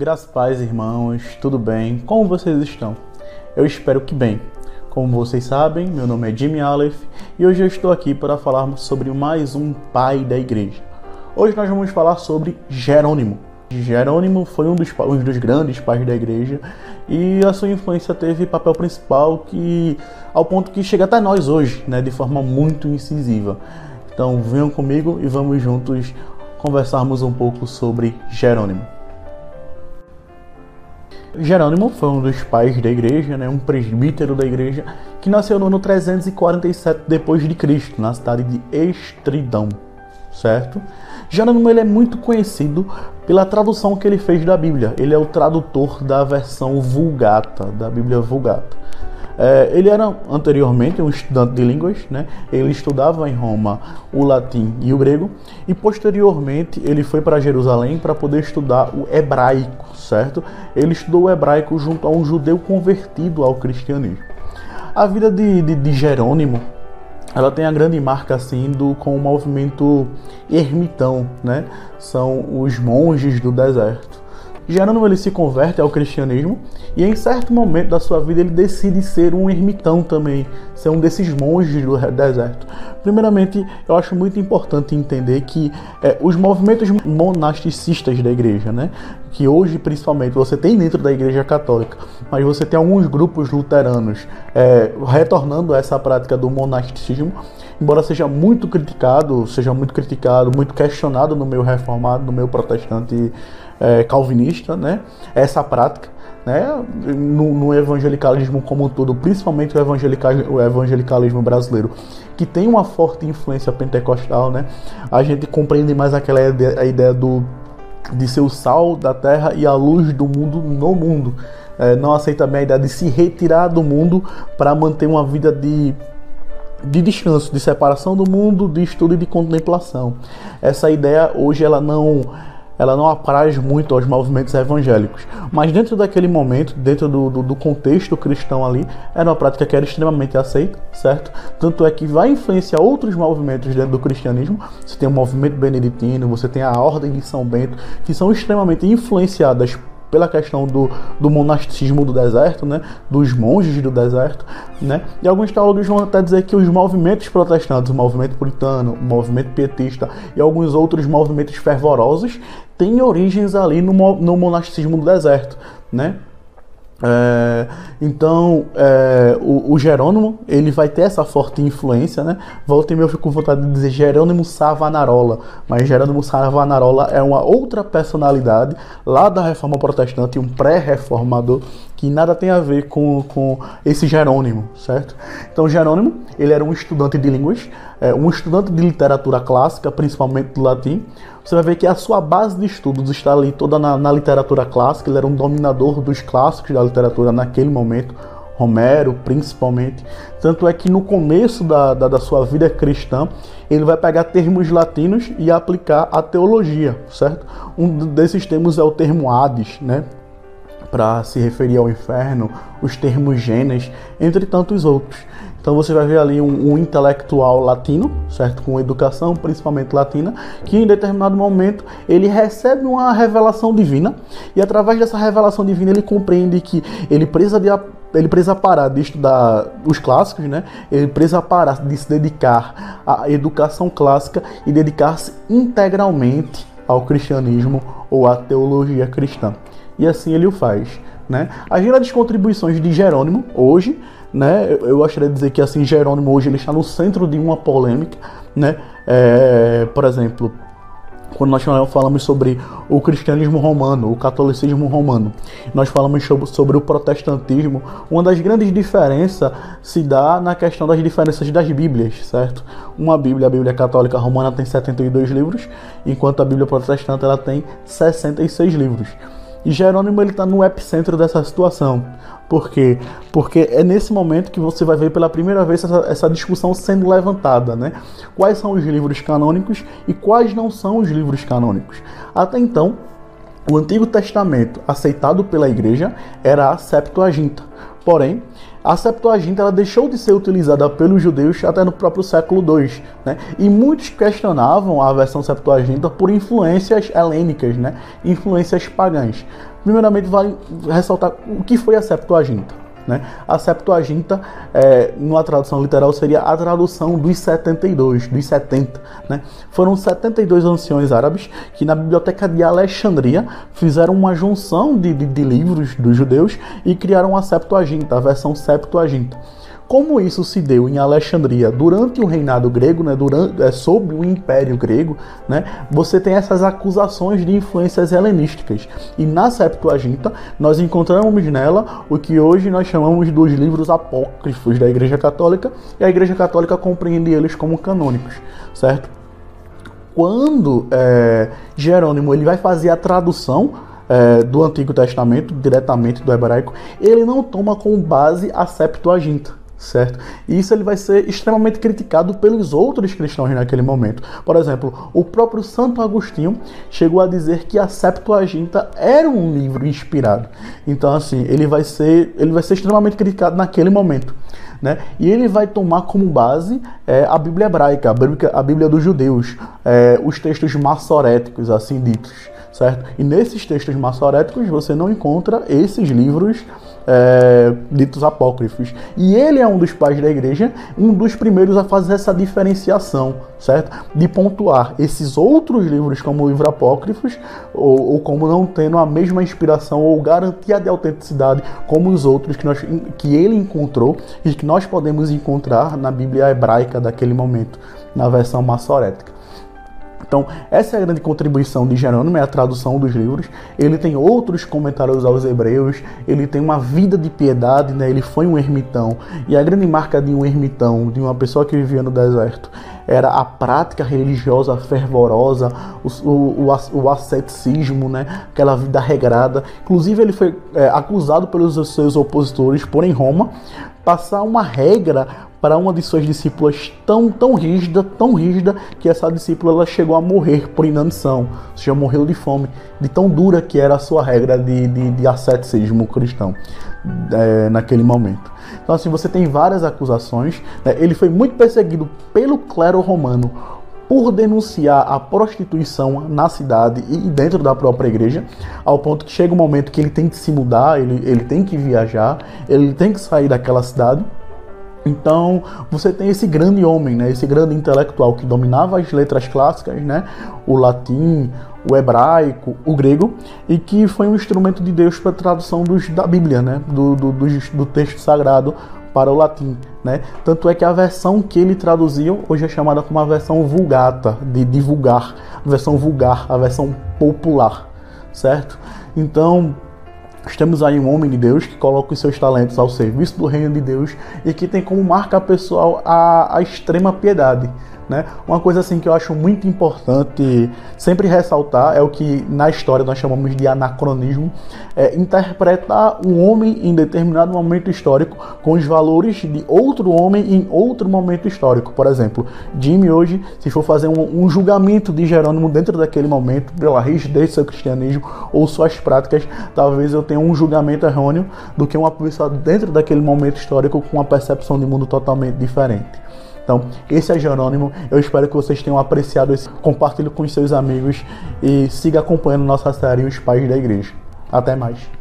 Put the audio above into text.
Graças paz, irmãos, tudo bem? Como vocês estão? Eu espero que bem. Como vocês sabem, meu nome é Jimmy Aleph e hoje eu estou aqui para falarmos sobre mais um pai da igreja. Hoje nós vamos falar sobre Jerônimo. Jerônimo foi um dos, um dos grandes pais da igreja e a sua influência teve papel principal que ao ponto que chega até nós hoje, né, de forma muito incisiva. Então venham comigo e vamos juntos conversarmos um pouco sobre Jerônimo. Jerônimo foi um dos pais da igreja, né, um presbítero da igreja, que nasceu no ano 347 depois de Cristo, na cidade de Estridão, certo? Jerônimo ele é muito conhecido pela tradução que ele fez da Bíblia. Ele é o tradutor da versão Vulgata, da Bíblia Vulgata. É, ele era anteriormente um estudante de línguas, né? ele estudava em Roma o latim e o grego, e posteriormente ele foi para Jerusalém para poder estudar o hebraico, certo? Ele estudou o hebraico junto a um judeu convertido ao cristianismo. A vida de, de, de Jerônimo ela tem a grande marca assim do com o movimento ermitão, né? São os monges do deserto. Jerônimo ele se converte ao cristianismo e em certo momento da sua vida ele decide ser um ermitão também, ser um desses monges do deserto. Primeiramente, eu acho muito importante entender que é, os movimentos monasticistas da igreja, né, que hoje principalmente você tem dentro da igreja católica, mas você tem alguns grupos luteranos é, retornando a essa prática do monasticismo, embora seja muito criticado, seja muito criticado, muito questionado no meio reformado, no meio protestante é, calvinista, né? Essa prática, né? No, no, evangelicalismo como um todo, principalmente o, o evangelicalismo brasileiro, que tem uma forte influência pentecostal, né? A gente compreende mais aquela ideia, a ideia do de ser o sal da terra e a luz do mundo no mundo. É, não aceita a ideia de se retirar do mundo para manter uma vida de de descanso, de separação do mundo, de estudo e de contemplação. Essa ideia hoje ela não ela não apraz muito aos movimentos evangélicos. Mas dentro daquele momento, dentro do, do, do, contexto cristão ali, era uma prática que era extremamente aceita, certo? Tanto é que vai influenciar outros movimentos dentro do cristianismo. Você tem o movimento beneditino, você tem a Ordem de São Bento, que são extremamente influenciadas pela questão do, do monasticismo do deserto, né, dos monges do deserto, né, e alguns teólogos vão até dizer que os movimentos protestantes, o movimento puritano, o movimento pietista e alguns outros movimentos fervorosos têm origens ali no, no monasticismo do deserto, né, é, então, é, o, o, Jerônimo, ele vai ter essa forte influência, né? Volta e eu fico com vontade de dizer Jerônimo Savonarola, mas Jerônimo Savonarola é uma outra personalidade lá da Reforma Protestante, um pré-reformador, que nada tem a ver com, com esse Jerônimo, certo? Então, Jerônimo, ele era um estudante de línguas, é, um estudante de literatura clássica, principalmente do latim, você vai ver que a sua base de estudos está ali toda na, na literatura clássica, ele era um dominador dos clássicos da literatura naquele momento, Romero principalmente. Tanto é que no começo da, da, da, sua vida cristã, ele vai pegar termos latinos e aplicar a teologia, certo? Um desses termos é o termo Hades, né? Para se referir ao inferno, os termos genes, entre tantos outros. Então você vai ver ali um, um, intelectual latino, certo? Com educação, principalmente latina, que em determinado momento ele recebe uma revelação divina e através dessa revelação divina ele compreende que ele precisa de ele precisa parar de estudar os clássicos, né? Ele precisa parar de se dedicar à educação clássica e dedicar-se integralmente ao cristianismo ou à teologia cristã. E assim ele o faz, né? As grandes contribuições de Jerônimo hoje né? Eu gostaria de dizer que assim Jerônimo hoje ele está no centro de uma polêmica, né? É, por exemplo, quando nós falamos sobre o cristianismo romano, o catolicismo romano, nós falamos sobre o protestantismo, uma das grandes diferenças se dá na questão das diferenças das Bíblias, certo? Uma Bíblia, a Bíblia católica romana tem 72 livros, enquanto a Bíblia protestante ela tem 66 livros. E Jerônimo ele está no epicentro dessa situação. Por quê? Porque é nesse momento que você vai ver pela primeira vez essa, essa, discussão sendo levantada, né? Quais são os livros canônicos e quais não são os livros canônicos. Até então, o Antigo Testamento aceitado pela igreja era a Septuaginta. Porém, a Septuaginta ela deixou de ser utilizada pelos judeus até no próprio século II, né? E muitos questionavam a versão Septuaginta por influências helênicas, né? Influências pagãs. Primeiramente, vale ressaltar o que foi a Septuaginta. Né? A Septuaginta, é, numa tradução literal, seria a tradução dos 72, dos 70. Né? Foram 72 anciões árabes que, na biblioteca de Alexandria, fizeram uma junção de, de, de livros dos judeus e criaram a Septuaginta, a versão Septuaginta. Como isso se deu em Alexandria durante o reinado grego, né, durante, é, sob o Império Grego, né, você tem essas acusações de influências helenísticas. E na Septuaginta, nós encontramos nela o que hoje nós chamamos dos livros apócrifos da Igreja Católica, e a Igreja Católica compreende eles como canônicos, certo? Quando é, Jerônimo ele vai fazer a tradução é, do Antigo Testamento, diretamente do hebraico, ele não toma como base a Septuaginta certo? E isso ele vai ser extremamente criticado pelos outros cristãos naquele momento. Por exemplo, o próprio Santo Agostinho chegou a dizer que a Septuaginta era um livro inspirado. Então, assim, ele vai ser, ele vai ser extremamente criticado naquele momento. Né? E ele vai tomar como base é, a Bíblia hebraica, a Bíblia, a Bíblia dos judeus, é, os textos massoréticos, assim ditos, certo? E nesses textos massoréticos você não encontra esses livros é, ditos apócrifos. E ele é um dos pais da igreja, um dos primeiros a fazer essa diferenciação, certo? De pontuar esses outros livros como livros apócrifos, ou, ou, como não tendo a mesma inspiração ou garantia de autenticidade como os outros que, nós, que ele encontrou e que nós podemos encontrar na Bíblia hebraica daquele momento, na versão massorética. Então, essa é a grande contribuição de Jerônimo, é a tradução dos livros. Ele tem outros comentários aos hebreus, ele tem uma vida de piedade, né? ele foi um ermitão. E a grande marca de um ermitão, de uma pessoa que vivia no deserto, era a prática religiosa fervorosa, o, o, o, asceticismo, né? aquela vida regrada. Inclusive, ele foi é, acusado pelos seus opositores por em Roma passar uma regra para uma de suas discípulas tão, tão rígida, tão rígida, que essa discípula ela chegou a morrer por inanição, seja, morreu de fome, de tão dura que era a sua regra de, de, de asceticismo cristão é, naquele momento. Então, assim, você tem várias acusações. Né? Ele foi muito perseguido pelo clero romano por denunciar a prostituição na cidade e dentro da própria igreja, ao ponto que chega um momento que ele tem que se mudar, ele, ele tem que viajar, ele tem que sair daquela cidade. Então, você tem esse grande homem, né, esse grande intelectual que dominava as letras clássicas, né, o latim, o hebraico, o grego, e que foi um instrumento de Deus para a tradução dos, da Bíblia, né, do, do, do, texto sagrado para o latim. Né? Tanto é que a versão que ele traduziu hoje é chamada como a versão vulgata, de divulgar, versão vulgar, a versão popular, certo? Então, nós temos aí um homem de Deus que coloca os seus talentos ao serviço do reino de Deus e que tem como marca pessoal a, a extrema piedade. Né? Uma coisa assim que eu acho muito importante sempre ressaltar é o que na história nós chamamos de anacronismo, é interpretar um homem em determinado momento histórico com os valores de outro homem em outro momento histórico. Por exemplo, Jimmy hoje, se for fazer um, um julgamento de Jerônimo dentro daquele momento, pela rigidez do seu cristianismo ou suas práticas, talvez eu tenha um julgamento errôneo do que uma pessoa dentro daquele momento histórico com uma percepção de mundo totalmente diferente. Então, esse é Jerônimo. Eu espero que vocês tenham apreciado esse. Compartilhe com os seus amigos e siga acompanhando nossa série Os Pais da Igreja. Até mais.